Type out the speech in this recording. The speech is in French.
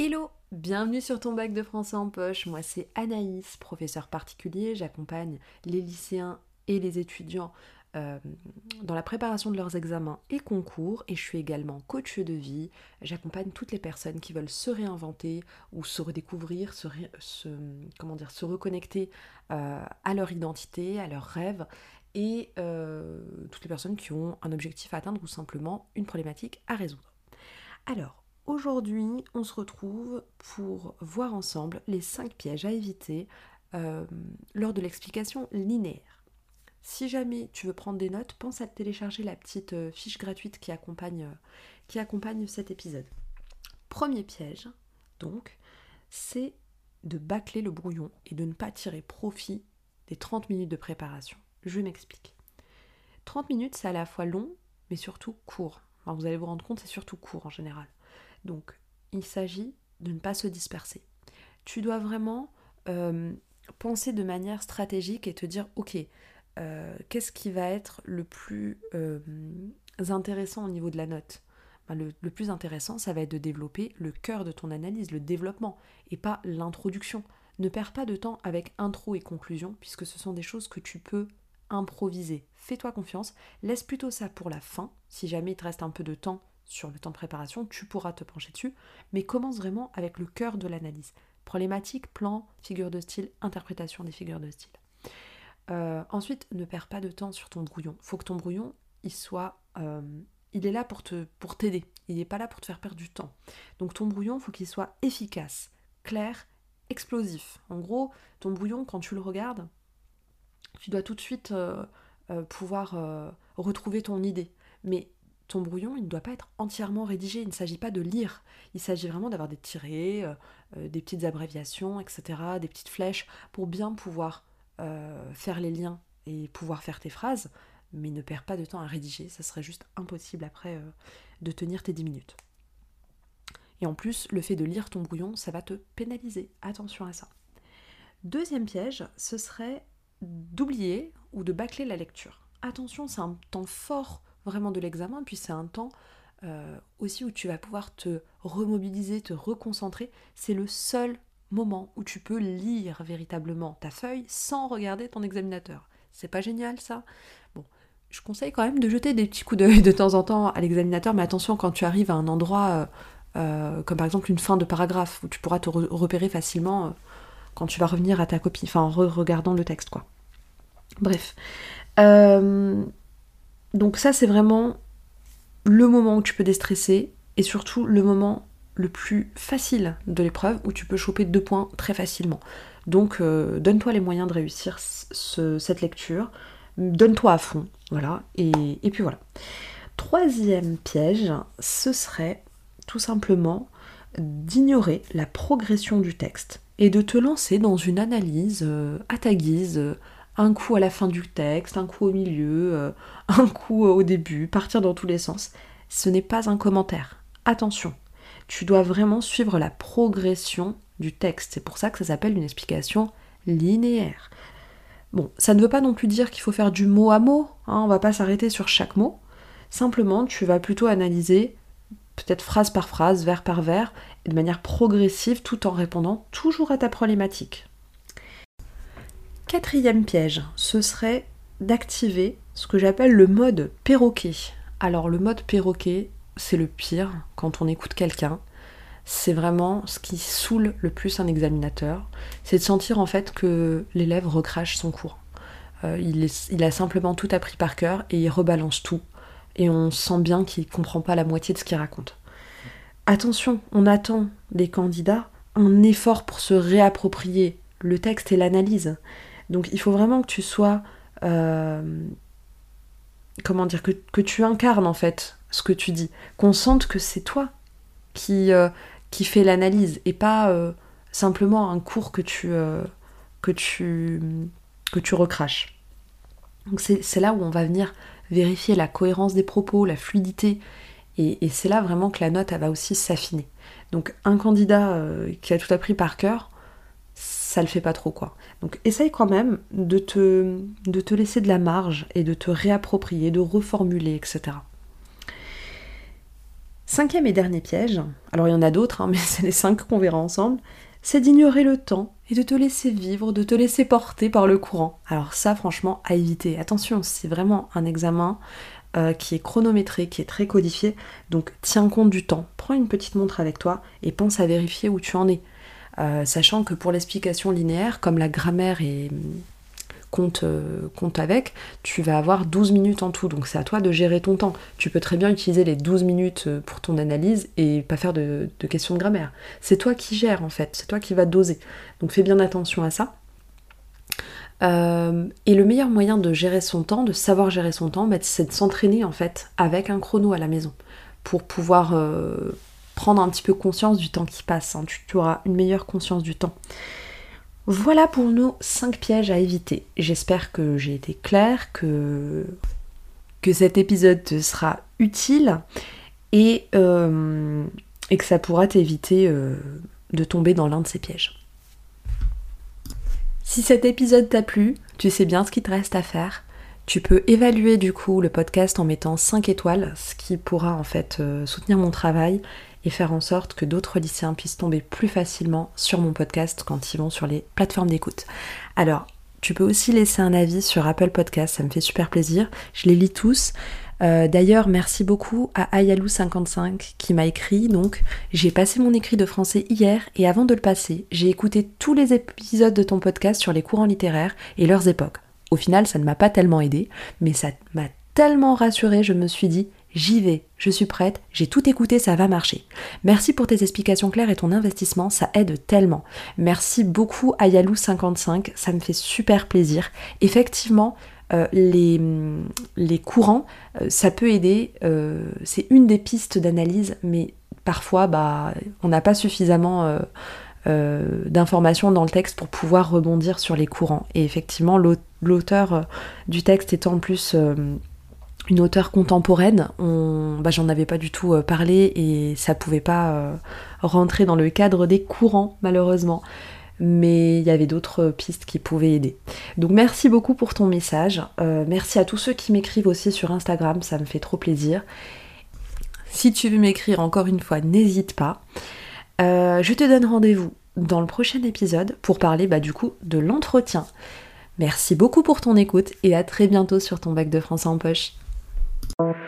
Hello Bienvenue sur ton bac de français en poche. Moi c'est Anaïs, professeur particulier. J'accompagne les lycéens et les étudiants euh, dans la préparation de leurs examens et concours et je suis également coach de vie. J'accompagne toutes les personnes qui veulent se réinventer ou se redécouvrir, se, comment dire, se reconnecter euh, à leur identité, à leurs rêves et euh, toutes les personnes qui ont un objectif à atteindre ou simplement une problématique à résoudre. Alors, Aujourd'hui, on se retrouve pour voir ensemble les 5 pièges à éviter euh, lors de l'explication linéaire. Si jamais tu veux prendre des notes, pense à télécharger la petite euh, fiche gratuite qui accompagne, euh, qui accompagne cet épisode. Premier piège, donc, c'est de bâcler le brouillon et de ne pas tirer profit des 30 minutes de préparation. Je m'explique. 30 minutes, c'est à la fois long, mais surtout court. vous allez vous rendre compte, c'est surtout court en général. Donc, il s'agit de ne pas se disperser. Tu dois vraiment euh, penser de manière stratégique et te dire, ok, euh, qu'est-ce qui va être le plus euh, intéressant au niveau de la note? Ben, le, le, plus intéressant, ça va être de développer le cœur de ton analyse, le développement, et pas l'introduction. Ne perds pas de temps avec intro et conclusion, puisque ce sont des choses que tu peux improviser. Fais-toi confiance, laisse plutôt ça pour la fin, si jamais il te reste un peu de temps sur le temps de préparation, tu pourras te pencher dessus, mais commence vraiment avec le cœur de l'analyse. Problématique, plan, figure de style, interprétation des figures de style. Euh, ensuite, ne perds pas de temps sur ton brouillon. Faut que ton brouillon, il soit, euh, il est là pour te, pour t'aider. Il n'est pas là pour te faire perdre du temps. Donc ton brouillon, faut qu'il soit efficace, clair, explosif. En gros, ton brouillon, quand tu le regardes, tu dois tout de suite euh, pouvoir retrouver ton idée. Mais ton brouillon, il ne doit pas être entièrement rédigé. Il ne s'agit pas de lire. Il s'agit vraiment d'avoir des tirés, euh, euh, des petites abréviations, etc., des petites flèches pour bien pouvoir euh, faire les liens et pouvoir faire tes phrases. Mais ne perds pas de temps à rédiger. Ça serait juste impossible après de tenir tes 10 minutes. Et en plus, le fait de lire ton brouillon, ça va te pénaliser. Attention à ça. Deuxième piège, ce serait d'oublier ou de bâcler la lecture. Attention, c'est un temps fort vraiment de l'examen, puis c'est un temps euh, aussi où tu vas pouvoir te remobiliser, te reconcentrer. C'est le seul moment où tu peux lire véritablement ta feuille sans regarder ton examinateur. C'est pas génial ça? Bon, je conseille quand même de jeter des petits coups d'œil de temps en temps à l'examinateur, mais attention quand tu arrives à un endroit euh, euh, comme par exemple une fin de paragraphe où tu pourras te repérer facilement quand tu vas revenir à ta copie, enfin en regardant le texte quoi. Bref. Donc ça c'est vraiment le moment où tu peux déstresser et surtout le moment le plus facile de l'épreuve où tu peux choper deux points très facilement. Donc euh, donne-toi les moyens de réussir cette lecture, donne-toi à fond, voilà, et, puis voilà. Troisième piège, ce serait tout simplement d'ignorer la progression du texte et de te lancer dans une analyse euh, à ta guise, un coup à la fin du texte, un coup au milieu, euh, un coup au début, partir dans tous les sens. Ce n'est pas un commentaire. Attention, tu dois vraiment suivre la progression du texte. C'est pour ça que ça s'appelle une explication linéaire. Bon, ça ne veut pas non plus dire qu'il faut faire du mot à mot, hein, on va pas s'arrêter sur chaque mot. Simplement, tu vas plutôt analyser peut-être phrase par phrase, vers par vers, de manière progressive tout en répondant toujours à ta problématique. Quatrième piège, ce serait d'activer ce que j'appelle le mode perroquet. Alors le mode perroquet, c'est le pire quand on écoute quelqu'un. C'est vraiment ce qui saoule le plus un examinateur. C'est de sentir en fait que l'élève recrache son cours. Euh, il, il, a simplement tout appris par cœur et il rebalance tout. Et on sent bien qu'il ne comprend pas la moitié de ce qu'il raconte. Attention, on attend des candidats un effort pour se réapproprier le texte et l'analyse. Donc il faut vraiment que tu sois... Euh, comment dire que, tu incarnes en fait ce que tu dis. Qu'on sente que c'est toi qui, euh, qui fait l'analyse et pas euh, simplement un cours que tu, que tu, que tu recraches. Donc c'est là où on va venir vérifier la cohérence des propos, la fluidité. Et, et c'est là vraiment que la note elle va aussi s'affiner. Donc un candidat qui a tout appris par cœur, ça le fait pas trop quoi. Donc essaye quand même de te, de te laisser de la marge et de te réapproprier, de reformuler, etc. Cinquième et dernier piège, alors il y en a d'autres, hein, mais c'est les cinq qu'on verra ensemble, c'est d'ignorer le temps et de te laisser vivre, de te laisser porter par le courant. Alors ça, franchement, à éviter. Attention, c'est vraiment un examen euh, qui est chronométré, qui est très codifié, donc tiens compte du temps. Prends une petite montre avec toi et pense à vérifier où tu en es. Euh, sachant que pour l'explication linéaire, comme la grammaire est compte, euh, compte avec, tu vas avoir 12 minutes en tout. Donc c'est à toi de gérer ton temps. Tu peux très bien utiliser les 12 minutes euh, pour ton analyse et pas faire de, questions de grammaire. C'est toi qui gères en fait, c'est toi qui vas doser. Donc fais bien attention à ça. Euh, et le meilleur moyen de gérer son temps, de savoir gérer son temps, bah, c'est de s'entraîner en fait avec un chrono à la maison pour pouvoir prendre un petit peu conscience du temps qui passe. Hein. Tu, auras une meilleure conscience du temps. Voilà pour nos 5 pièges à éviter. J'espère que j'ai été claire, que, que cet épisode te sera utile et, euh, que ça pourra t'éviter euh, de tomber dans l'un de ces pièges. Si cet épisode t'a plu, tu sais bien ce qu'il te reste à faire. Tu peux évaluer du coup le podcast en mettant 5 étoiles, ce qui pourra en fait euh, soutenir mon travail et faire en sorte que d'autres lycéens puissent tomber plus facilement sur mon podcast quand ils vont sur les plateformes d'écoute. Alors, tu peux aussi laisser un avis sur Apple Podcast, ça me fait super plaisir. Je les lis tous. Euh, d'ailleurs, merci beaucoup à Ayalou55 qui m'a écrit. Donc, j'ai passé mon écrit de français hier et avant de le passer, j'ai écouté tous les épisodes de ton podcast sur les courants littéraires et leurs époques. Au final, ça ne m'a pas tellement aidé, mais ça m'a tellement rassuré, je me suis dit, J'y vais, je suis prête, j'ai tout écouté, ça va marcher. Merci pour tes explications claires et ton investissement, ça aide tellement. Merci beaucoup à Yalou55, ça me fait super plaisir. Effectivement, euh, les, les, courants, euh, ça peut aider, euh, c'est une des pistes d'analyse, mais parfois bah, on n'a pas suffisamment d'informations dans le texte pour pouvoir rebondir sur les courants. Et effectivement, l'auteur du texte étant en plus une auteure contemporaine, bah, j'en avais pas du tout euh, parlé et ça pouvait pas euh, rentrer dans le cadre des courants malheureusement. Mais il y avait d'autres pistes qui pouvaient aider. Donc merci beaucoup pour ton message. Euh, merci à tous ceux qui m'écrivent aussi sur Instagram, ça me fait trop plaisir. Si tu veux m'écrire encore une fois, n'hésite pas. je te donne rendez-vous dans le prochain épisode pour parler bah, du coup de l'entretien. Merci beaucoup pour ton écoute et à très bientôt sur ton bac de français en poche. Thank you.